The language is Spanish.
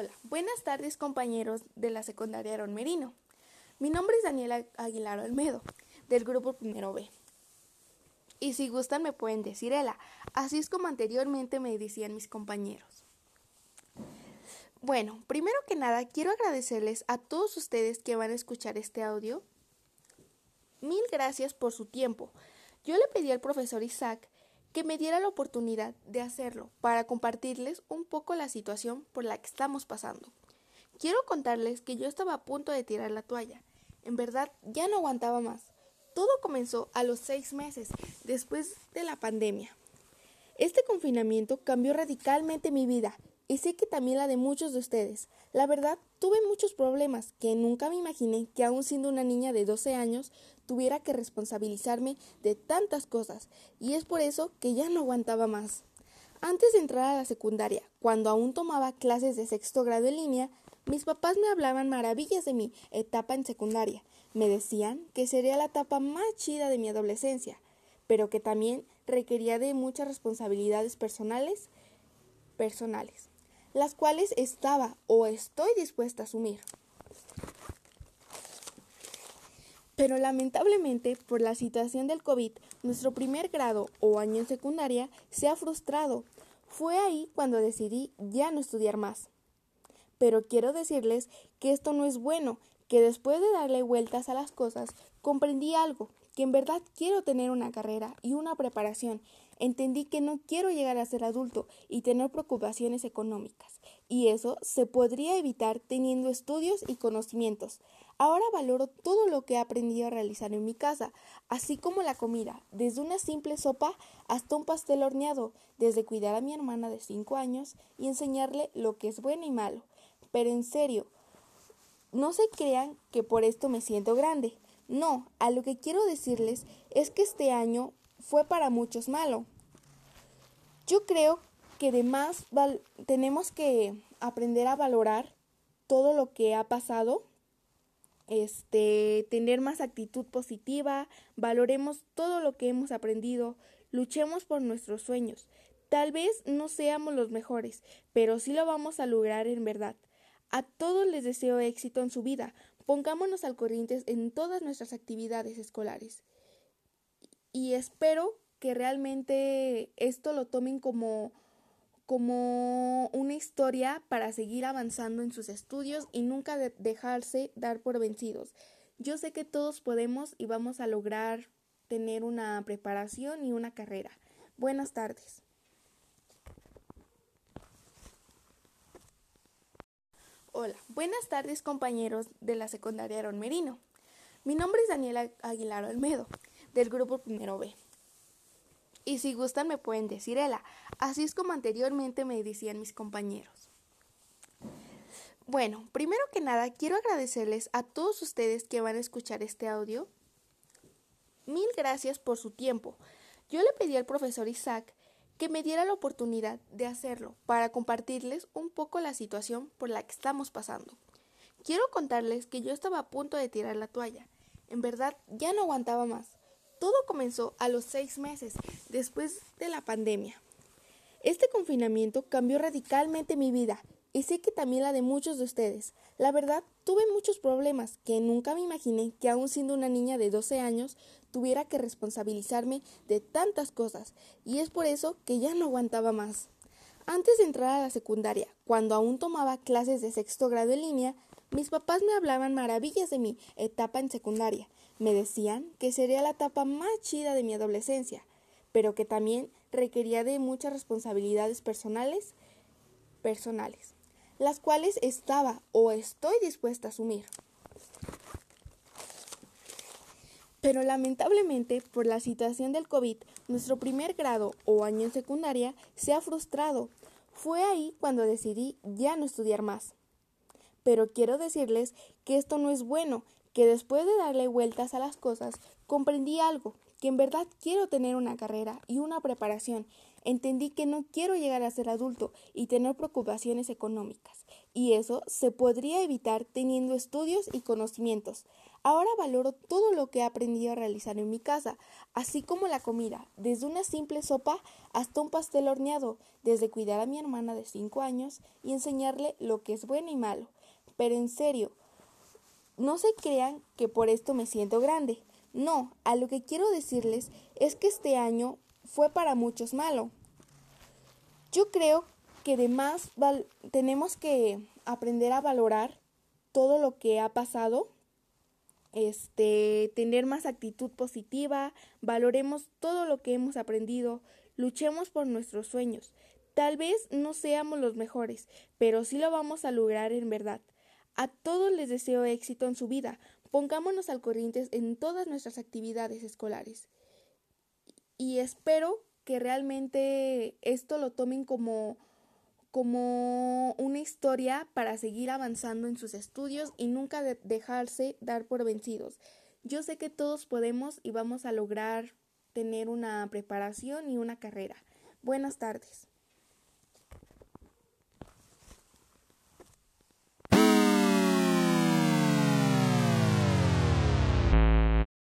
Hola, buenas tardes compañeros de la secundaria Aaron Merino. Mi nombre es Daniela Aguilar Olmedo, del grupo Primero B. Y si gustan me pueden decir Ela, así es como anteriormente me decían mis compañeros. Bueno, primero que nada quiero agradecerles a todos ustedes que van a escuchar este audio. Mil gracias por su tiempo. Yo le pedí al profesor Isaac que me diera la oportunidad de hacerlo para compartirles un poco la situación por la que estamos pasando. Quiero contarles que yo estaba a punto de tirar la toalla. En verdad, ya no aguantaba más. Todo comenzó a los seis meses, después de la pandemia. Este confinamiento cambió radicalmente mi vida y sé que también la de muchos de ustedes. La verdad, tuve muchos problemas que nunca me imaginé que aún siendo una niña de 12 años tuviera que responsabilizarme de tantas cosas y es por eso que ya no aguantaba más. Antes de entrar a la secundaria, cuando aún tomaba clases de sexto grado en línea, mis papás me hablaban maravillas de mi etapa en secundaria. Me decían que sería la etapa más chida de mi adolescencia, pero que también requería de muchas responsabilidades personales, personales, las cuales estaba o estoy dispuesta a asumir. Pero lamentablemente, por la situación del COVID, nuestro primer grado o año en secundaria se ha frustrado. Fue ahí cuando decidí ya no estudiar más. Pero quiero decirles que esto no es bueno, que después de darle vueltas a las cosas, comprendí algo, que en verdad quiero tener una carrera y una preparación. Entendí que no quiero llegar a ser adulto y tener preocupaciones económicas, y eso se podría evitar teniendo estudios y conocimientos. Ahora valoro todo lo que he aprendido a realizar en mi casa, así como la comida, desde una simple sopa hasta un pastel horneado, desde cuidar a mi hermana de 5 años y enseñarle lo que es bueno y malo. Pero en serio, no se crean que por esto me siento grande. No, a lo que quiero decirles es que este año fue para muchos malo. Yo creo que además tenemos que aprender a valorar todo lo que ha pasado este, tener más actitud positiva, valoremos todo lo que hemos aprendido, luchemos por nuestros sueños. Tal vez no seamos los mejores, pero sí lo vamos a lograr en verdad. A todos les deseo éxito en su vida. Pongámonos al corriente en todas nuestras actividades escolares. Y espero que realmente esto lo tomen como como una historia para seguir avanzando en sus estudios y nunca dejarse dar por vencidos. Yo sé que todos podemos y vamos a lograr tener una preparación y una carrera. Buenas tardes. Hola, buenas tardes compañeros de la secundaria Aaron Merino. Mi nombre es Daniela Aguilar Olmedo, del grupo Primero B. Y si gustan me pueden decir Ela, así es como anteriormente me decían mis compañeros. Bueno, primero que nada quiero agradecerles a todos ustedes que van a escuchar este audio. Mil gracias por su tiempo. Yo le pedí al profesor Isaac que me diera la oportunidad de hacerlo para compartirles un poco la situación por la que estamos pasando. Quiero contarles que yo estaba a punto de tirar la toalla. En verdad ya no aguantaba más. Todo comenzó a los seis meses después de la pandemia. Este confinamiento cambió radicalmente mi vida y sé que también la de muchos de ustedes. La verdad, tuve muchos problemas que nunca me imaginé que aún siendo una niña de 12 años tuviera que responsabilizarme de tantas cosas y es por eso que ya no aguantaba más. Antes de entrar a la secundaria, cuando aún tomaba clases de sexto grado en línea, mis papás me hablaban maravillas de mi etapa en secundaria. Me decían que sería la etapa más chida de mi adolescencia, pero que también requería de muchas responsabilidades personales, personales, las cuales estaba o estoy dispuesta a asumir. Pero lamentablemente, por la situación del COVID, nuestro primer grado o año en secundaria se ha frustrado. Fue ahí cuando decidí ya no estudiar más. Pero quiero decirles que esto no es bueno, que después de darle vueltas a las cosas, comprendí algo, que en verdad quiero tener una carrera y una preparación. Entendí que no quiero llegar a ser adulto y tener preocupaciones económicas, y eso se podría evitar teniendo estudios y conocimientos. Ahora valoro todo lo que he aprendido a realizar en mi casa, así como la comida, desde una simple sopa hasta un pastel horneado, desde cuidar a mi hermana de 5 años y enseñarle lo que es bueno y malo. Pero en serio, no se crean que por esto me siento grande. No, a lo que quiero decirles es que este año fue para muchos malo. Yo creo que además tenemos que aprender a valorar todo lo que ha pasado, este, tener más actitud positiva, valoremos todo lo que hemos aprendido, luchemos por nuestros sueños. Tal vez no seamos los mejores, pero sí lo vamos a lograr en verdad. A todos les deseo éxito en su vida. Pongámonos al corriente en todas nuestras actividades escolares. Y espero que realmente esto lo tomen como como una historia para seguir avanzando en sus estudios y nunca dejarse dar por vencidos. Yo sé que todos podemos y vamos a lograr tener una preparación y una carrera. Buenas tardes.